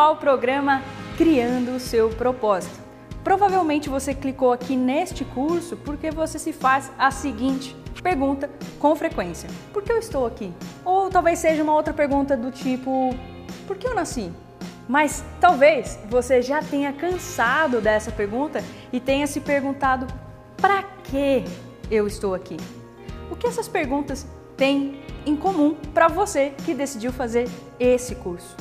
ao programa Criando o seu propósito. Provavelmente você clicou aqui neste curso porque você se faz a seguinte pergunta com frequência: Por que eu estou aqui? Ou talvez seja uma outra pergunta do tipo: Por que eu nasci? Mas talvez você já tenha cansado dessa pergunta e tenha se perguntado: para que eu estou aqui? O que essas perguntas têm em comum para você que decidiu fazer esse curso?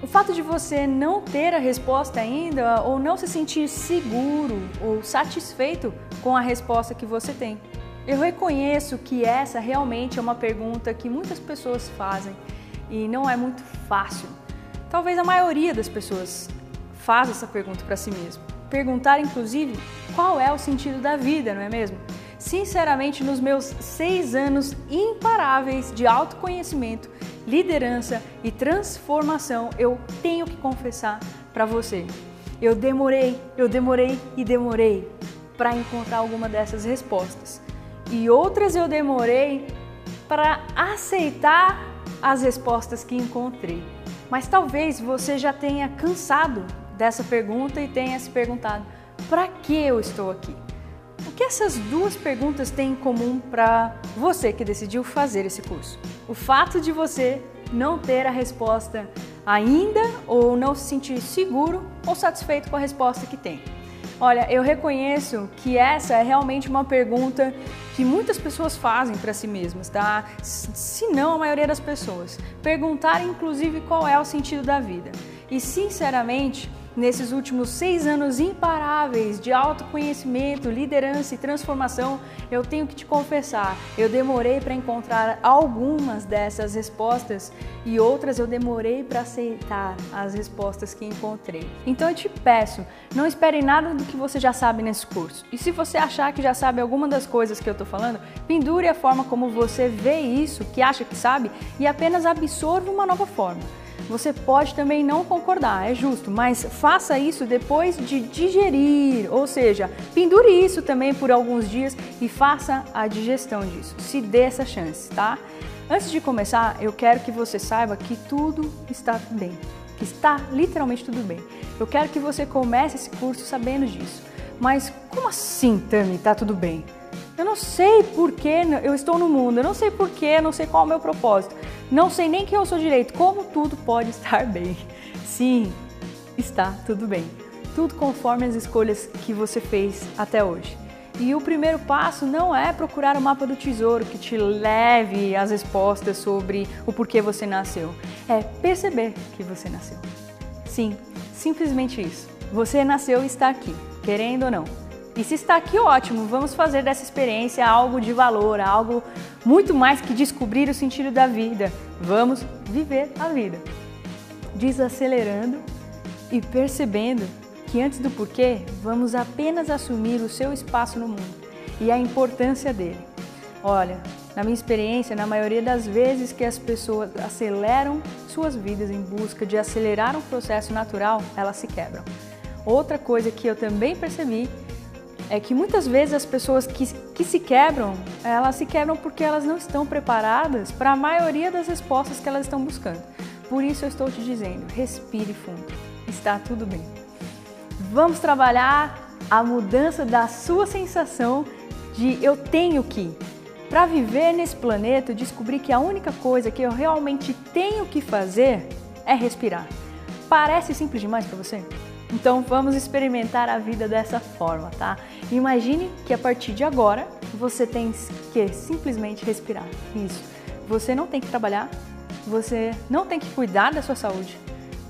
O fato de você não ter a resposta ainda ou não se sentir seguro ou satisfeito com a resposta que você tem. Eu reconheço que essa realmente é uma pergunta que muitas pessoas fazem e não é muito fácil. Talvez a maioria das pessoas faz essa pergunta para si mesmo. Perguntar, inclusive, qual é o sentido da vida, não é mesmo? Sinceramente, nos meus seis anos imparáveis de autoconhecimento, liderança e transformação, eu tenho que confessar para você. Eu demorei, eu demorei e demorei para encontrar alguma dessas respostas. E outras eu demorei para aceitar as respostas que encontrei. Mas talvez você já tenha cansado dessa pergunta e tenha se perguntado: para que eu estou aqui? O que essas duas perguntas têm em comum para você que decidiu fazer esse curso? O fato de você não ter a resposta ainda ou não se sentir seguro ou satisfeito com a resposta que tem. Olha, eu reconheço que essa é realmente uma pergunta que muitas pessoas fazem para si mesmas, tá? Se não a maioria das pessoas. Perguntar, inclusive, qual é o sentido da vida. E, sinceramente, Nesses últimos seis anos imparáveis de autoconhecimento, liderança e transformação, eu tenho que te confessar, eu demorei para encontrar algumas dessas respostas e outras eu demorei para aceitar as respostas que encontrei. Então eu te peço, não espere nada do que você já sabe nesse curso. E se você achar que já sabe alguma das coisas que eu estou falando, pendure a forma como você vê isso, que acha que sabe, e apenas absorva uma nova forma. Você pode também não concordar, é justo, mas faça isso depois de digerir, ou seja, pendure isso também por alguns dias e faça a digestão disso. Se dê essa chance, tá? Antes de começar, eu quero que você saiba que tudo está bem, que está literalmente tudo bem. Eu quero que você comece esse curso sabendo disso. Mas como assim, Tami, está tudo bem? Eu não sei por que eu estou no mundo, eu não sei por que, não sei qual é o meu propósito, não sei nem quem eu sou direito, como tudo pode estar bem. Sim, está tudo bem. Tudo conforme as escolhas que você fez até hoje. E o primeiro passo não é procurar o mapa do tesouro que te leve às respostas sobre o porquê você nasceu. É perceber que você nasceu. Sim, simplesmente isso. Você nasceu e está aqui, querendo ou não. E se está aqui, ótimo, vamos fazer dessa experiência algo de valor, algo muito mais que descobrir o sentido da vida. Vamos viver a vida. Desacelerando e percebendo que antes do porquê, vamos apenas assumir o seu espaço no mundo e a importância dele. Olha, na minha experiência, na maioria das vezes que as pessoas aceleram suas vidas em busca de acelerar um processo natural, elas se quebram. Outra coisa que eu também percebi é que muitas vezes as pessoas que, que se quebram, elas se quebram porque elas não estão preparadas para a maioria das respostas que elas estão buscando. Por isso eu estou te dizendo, respire fundo, está tudo bem. Vamos trabalhar a mudança da sua sensação de eu tenho que. Para viver nesse planeta, eu descobri que a única coisa que eu realmente tenho que fazer é respirar. Parece simples demais para você? Então vamos experimentar a vida dessa forma, tá? Imagine que a partir de agora você tem que simplesmente respirar. Isso. Você não tem que trabalhar, você não tem que cuidar da sua saúde,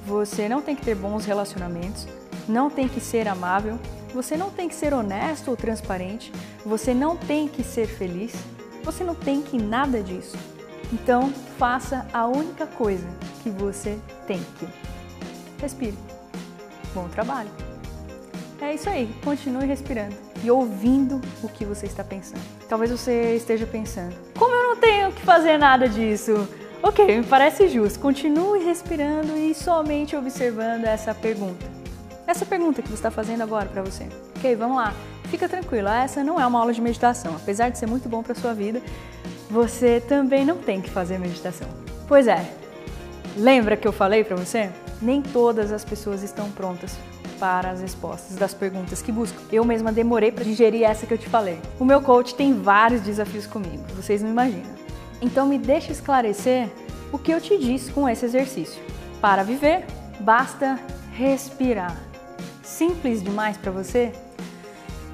você não tem que ter bons relacionamentos, não tem que ser amável, você não tem que ser honesto ou transparente, você não tem que ser feliz, você não tem que nada disso. Então faça a única coisa que você tem que. Respire. Bom trabalho. É isso aí, continue respirando e ouvindo o que você está pensando. Talvez você esteja pensando: como eu não tenho que fazer nada disso? Ok, me parece justo. Continue respirando e somente observando essa pergunta. Essa pergunta que você está fazendo agora para você. Ok, vamos lá. Fica tranquilo, essa não é uma aula de meditação. Apesar de ser muito bom para sua vida, você também não tem que fazer meditação. Pois é. Lembra que eu falei para você? Nem todas as pessoas estão prontas para as respostas das perguntas que buscam. Eu mesma demorei para digerir essa que eu te falei. O meu coach tem vários desafios comigo, vocês não imaginam. Então me deixa esclarecer o que eu te disse com esse exercício. Para viver, basta respirar. Simples demais para você?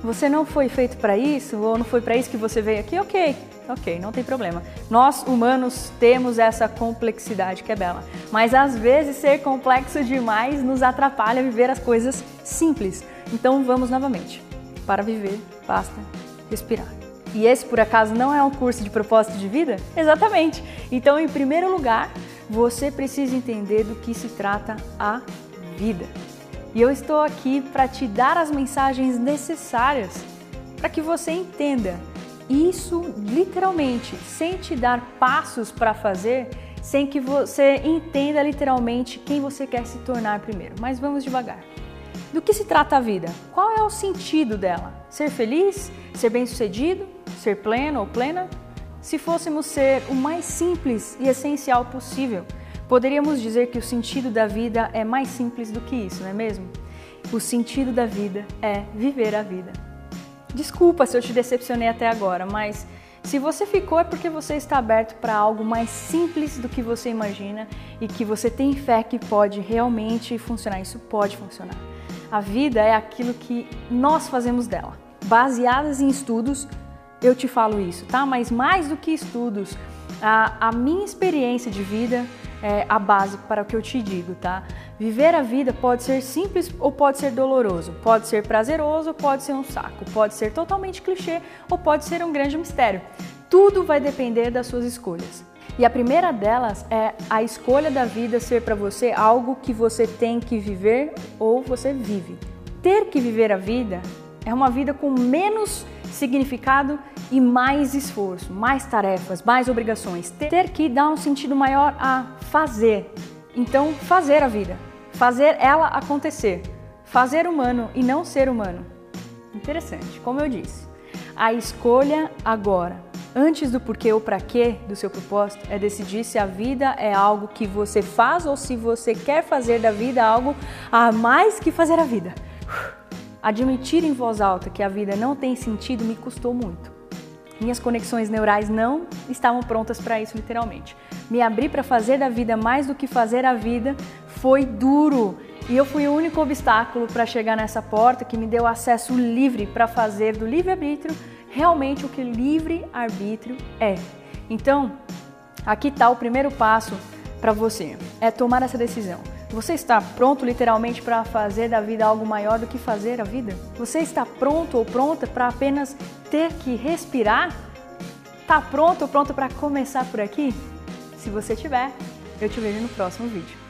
Você não foi feito para isso ou não foi para isso que você veio aqui? OK. Ok, não tem problema. Nós humanos temos essa complexidade que é bela, mas às vezes ser complexo demais nos atrapalha a viver as coisas simples. Então vamos novamente. Para viver, basta respirar. E esse, por acaso, não é um curso de propósito de vida? Exatamente! Então, em primeiro lugar, você precisa entender do que se trata a vida. E eu estou aqui para te dar as mensagens necessárias para que você entenda isso literalmente, sem te dar passos para fazer, sem que você entenda literalmente quem você quer se tornar primeiro. Mas vamos devagar. Do que se trata a vida? Qual é o sentido dela? Ser feliz? Ser bem-sucedido? Ser pleno ou plena? Se fôssemos ser o mais simples e essencial possível, poderíamos dizer que o sentido da vida é mais simples do que isso, não é mesmo? O sentido da vida é viver a vida. Desculpa se eu te decepcionei até agora, mas se você ficou é porque você está aberto para algo mais simples do que você imagina e que você tem fé que pode realmente funcionar. Isso pode funcionar. A vida é aquilo que nós fazemos dela. Baseadas em estudos, eu te falo isso, tá? Mas mais do que estudos, a, a minha experiência de vida é a base para o que eu te digo, tá? Viver a vida pode ser simples ou pode ser doloroso, pode ser prazeroso ou pode ser um saco, pode ser totalmente clichê ou pode ser um grande mistério. Tudo vai depender das suas escolhas. E a primeira delas é a escolha da vida ser para você algo que você tem que viver ou você vive. Ter que viver a vida é uma vida com menos significado e mais esforço, mais tarefas, mais obrigações. Ter que dar um sentido maior a fazer. Então, fazer a vida, fazer ela acontecer, fazer humano e não ser humano. Interessante, como eu disse. A escolha agora, antes do porquê ou para quê do seu propósito, é decidir se a vida é algo que você faz ou se você quer fazer da vida algo a mais que fazer a vida. Admitir em voz alta que a vida não tem sentido me custou muito. Minhas conexões neurais não estavam prontas para isso, literalmente. Me abrir para fazer da vida mais do que fazer a vida foi duro. E eu fui o único obstáculo para chegar nessa porta que me deu acesso livre para fazer do livre-arbítrio realmente o que livre-arbítrio é. Então, aqui está o primeiro passo para você: é tomar essa decisão. Você está pronto literalmente para fazer da vida algo maior do que fazer a vida? Você está pronto ou pronta para apenas ter que respirar? Está pronto ou pronto para começar por aqui? Se você tiver, eu te vejo no próximo vídeo.